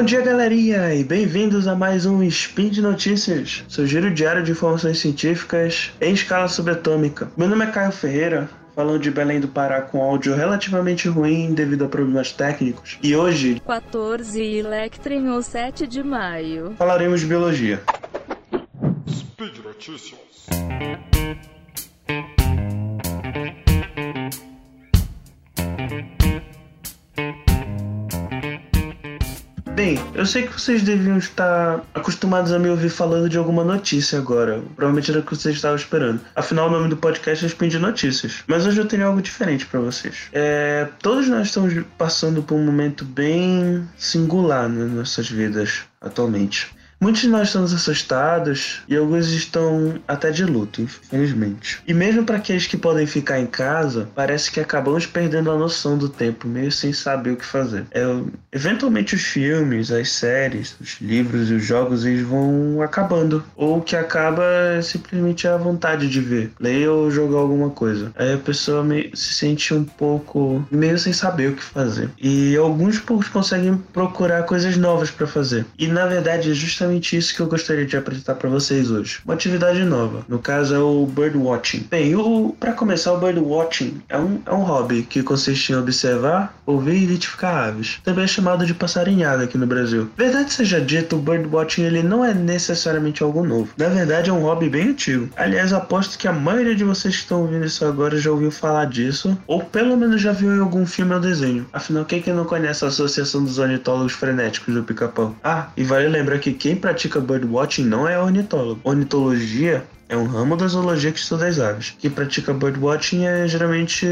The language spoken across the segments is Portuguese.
Bom dia, galerinha, e bem-vindos a mais um Spin de Notícias, seu giro diário de informações científicas em escala subatômica. Meu nome é Caio Ferreira, falando de Belém do Pará com áudio relativamente ruim devido a problemas técnicos. E hoje, 14 Electrin ou 7 de maio, falaremos de biologia. Speed Notícias. Bem, eu sei que vocês deviam estar acostumados a me ouvir falando de alguma notícia agora. Provavelmente era o que vocês estavam esperando. Afinal, o nome do podcast é Spin de Notícias. Mas hoje eu tenho algo diferente para vocês. É, todos nós estamos passando por um momento bem singular nas nossas vidas atualmente. Muitos de nós estamos assustados e alguns estão até de luto, infelizmente. E mesmo para aqueles que podem ficar em casa, parece que acabamos perdendo a noção do tempo, meio sem saber o que fazer. É, eventualmente os filmes, as séries, os livros e os jogos eles vão acabando. Ou o que acaba é simplesmente a vontade de ver, ler ou jogar alguma coisa. Aí a pessoa se sente um pouco meio sem saber o que fazer. E alguns poucos conseguem procurar coisas novas para fazer. E na verdade é justamente isso que eu gostaria de apresentar para vocês hoje. Uma atividade nova. No caso é o birdwatching. Bem, para começar, o birdwatching é um, é um hobby que consiste em observar, ouvir e identificar aves. Também é chamado de passarinhada aqui no Brasil. Verdade seja dita, o birdwatching ele não é necessariamente algo novo. Na verdade, é um hobby bem antigo. Aliás, aposto que a maioria de vocês que estão ouvindo isso agora já ouviu falar disso, ou pelo menos já viu em algum filme ou desenho. Afinal, quem que não conhece a Associação dos Ornitólogos Frenéticos do Pica-Pau? Ah, e vale lembrar que quem pratica birdwatching não é ornitólogo. Ornitologia é um ramo da zoologia que estuda as aves. Quem pratica birdwatching é geralmente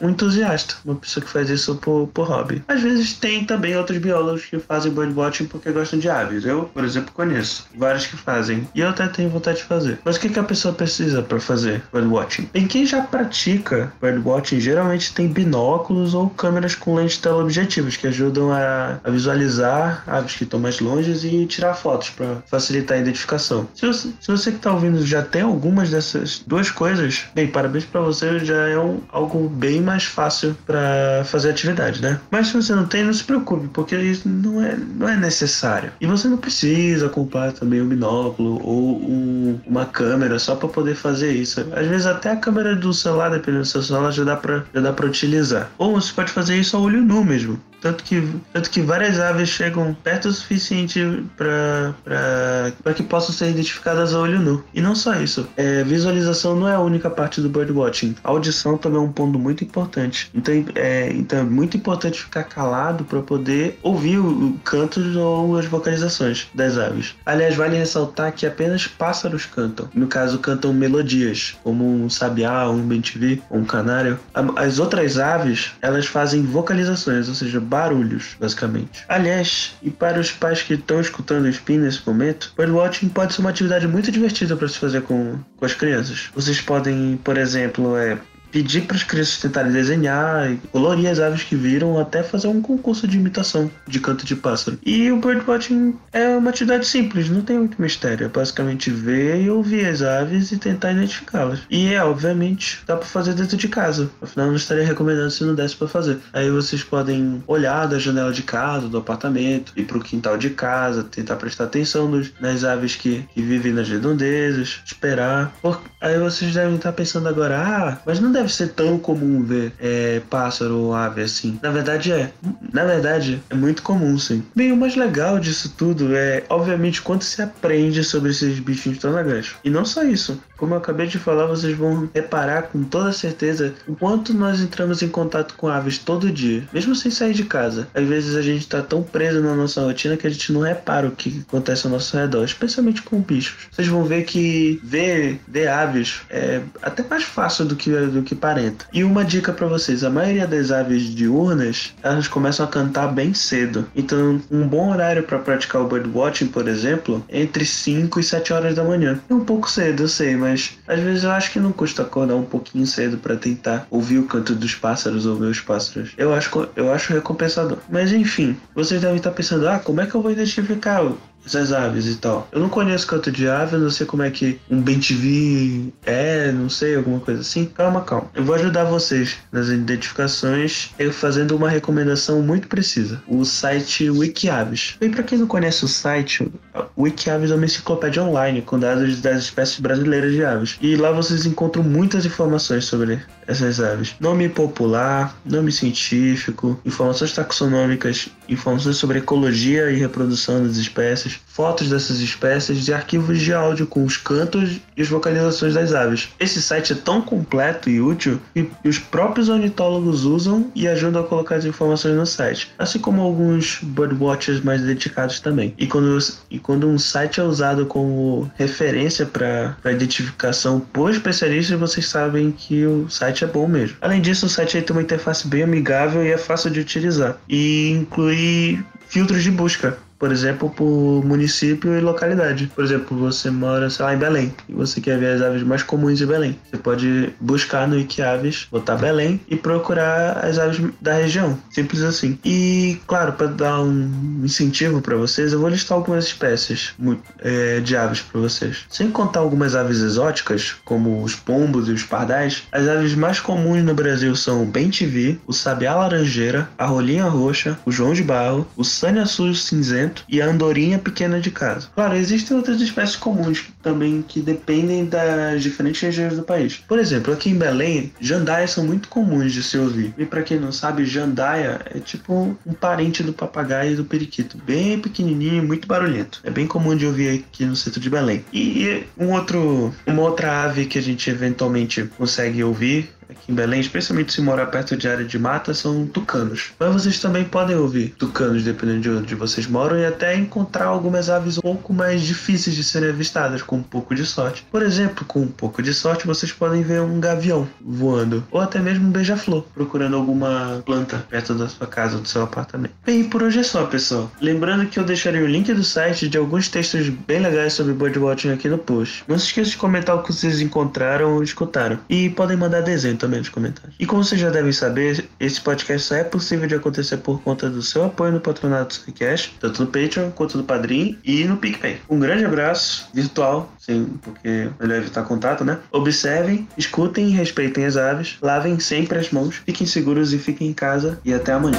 um entusiasta, uma pessoa que faz isso por, por hobby. Às vezes tem também outros biólogos que fazem birdwatching porque gostam de aves. Eu, por exemplo, conheço vários que fazem e eu até tenho vontade de fazer. Mas o que, que a pessoa precisa para fazer birdwatching? Em quem já pratica birdwatching geralmente tem binóculos ou câmeras com lentes teleobjetivas que ajudam a, a visualizar aves que estão mais longe e tirar fotos para facilitar a identificação. Se você, se você que está ouvindo já tem tem algumas dessas duas coisas, bem, parabéns para você, já é um, algo bem mais fácil para fazer atividade, né? Mas se você não tem, não se preocupe, porque isso não é, não é necessário. E você não precisa comprar também um binóculo ou um, uma câmera só para poder fazer isso. Às vezes até a câmera do celular, dependendo do seu celular, já dá para já dá para utilizar. Ou você pode fazer isso a olho nu mesmo. Tanto que, tanto que várias aves chegam perto o suficiente para que possam ser identificadas a olho nu. E não só isso, é, visualização não é a única parte do birdwatching. A audição também é um ponto muito importante. Então é, então é muito importante ficar calado para poder ouvir o, o canto ou as vocalizações das aves. Aliás, vale ressaltar que apenas pássaros cantam. No caso, cantam melodias, como um sabiá, um bentivi, um canário. As outras aves, elas fazem vocalizações, ou seja, barulhos, basicamente. Aliás, e para os pais que estão escutando o Spin nesse momento, birdwatching pode ser uma atividade muito divertida para se fazer com, com as crianças. Vocês podem, por exemplo, é, pedir para as crianças tentarem desenhar, colorir as aves que viram, até fazer um concurso de imitação de canto de pássaro. E o birdwatching é uma atividade simples, não tem muito mistério. É basicamente ver e ouvir as aves e tentar identificá-las. E é, obviamente, dá para fazer dentro de casa. Afinal, não estaria recomendando se não desse para fazer. Aí vocês podem olhar da janela de casa, do apartamento, ir para o quintal de casa, tentar prestar atenção nos, nas aves que, que vivem nas redondezas, esperar. Por... Aí vocês devem estar pensando agora, ah, mas não deve ser tão comum ver é, pássaro ou ave assim. Na verdade é. Na verdade, é muito comum, sim. Bem, o mais legal disso tudo é, obviamente, quanto se aprende sobre esses bichinhos legais. E não só isso. Como eu acabei de falar, vocês vão reparar com toda certeza o quanto nós entramos em contato com aves todo dia, mesmo sem sair de casa. Às vezes a gente está tão preso na nossa rotina que a gente não repara o que acontece ao nosso redor, especialmente com bichos. Vocês vão ver que ver, ver aves é até mais fácil do que, do que parenta. E uma dica para vocês: a maioria das aves diurnas elas começam a cantar bem cedo. Então, um bom horário para praticar o birdwatching, por exemplo, é entre 5 e 7 horas da manhã. É um pouco cedo, eu sei, mas às vezes eu acho que não custa acordar um pouquinho cedo para tentar ouvir o canto dos pássaros ou ver os pássaros. Eu acho, eu acho recompensador. Mas enfim, vocês devem estar pensando, ah, como é que eu vou identificar essas aves e tal. Eu não conheço canto de ave, não sei como é que um bem-TV é, não sei, alguma coisa assim. Calma, calma. Eu vou ajudar vocês nas identificações eu fazendo uma recomendação muito precisa. O site Wikiaves. E para quem não conhece o site, Wikiaves é uma enciclopédia online com dados das espécies brasileiras de aves. E lá vocês encontram muitas informações sobre essas aves. Nome popular, nome científico, informações taxonômicas, informações sobre ecologia e reprodução das espécies, fotos dessas espécies e arquivos de áudio com os cantos e as vocalizações das aves. Esse site é tão completo e útil que os próprios ornitólogos usam e ajudam a colocar as informações no site, assim como alguns birdwatchers mais dedicados também. E quando, e quando um site é usado como referência para identificação por especialistas, vocês sabem que o site é bom mesmo. Além disso, o site tem uma interface bem amigável e é fácil de utilizar. E inclui filtros de busca por exemplo, por município e localidade. Por exemplo, você mora, sei lá, em Belém e você quer ver as aves mais comuns de Belém. Você pode buscar no Wikiaves, botar Belém e procurar as aves da região. Simples assim. E, claro, para dar um incentivo para vocês, eu vou listar algumas espécies é, de aves para vocês. Sem contar algumas aves exóticas, como os pombos e os pardais, as aves mais comuns no Brasil são o bem-te-vi, o sabiá laranjeira, a rolinha roxa, o joão de barro, o sanhaçu cinzento e a andorinha pequena de casa. Claro, existem outras espécies comuns também que dependem das diferentes regiões do país. Por exemplo, aqui em Belém, jandaias são muito comuns de se ouvir. E para quem não sabe, jandaia é tipo um parente do papagaio e do periquito, bem pequenininho, muito barulhento. É bem comum de ouvir aqui no centro de Belém. E um outro, uma outra ave que a gente eventualmente consegue ouvir aqui em Belém, especialmente se morar perto de área de mata, são tucanos. Mas vocês também podem ouvir tucanos dependendo de onde vocês moram e até encontrar algumas aves um pouco mais difíceis de serem avistadas com um pouco de sorte. Por exemplo, com um pouco de sorte vocês podem ver um gavião voando ou até mesmo um beija-flor procurando alguma planta perto da sua casa ou do seu apartamento. Bem, por hoje é só, pessoal. Lembrando que eu deixarei o link do site de alguns textos bem legais sobre birdwatching aqui no post. Não se esqueça de comentar o que vocês encontraram ou escutaram e podem mandar desenho também nos comentários. E como vocês já devem saber, esse podcast só é possível de acontecer por conta do seu apoio no patronato do Request, tanto no Patreon quanto no Padrim e no PicPay. Um grande abraço virtual, sim, porque é melhor evitar contato, né? Observem, escutem e respeitem as aves, lavem sempre as mãos, fiquem seguros e fiquem em casa e até amanhã.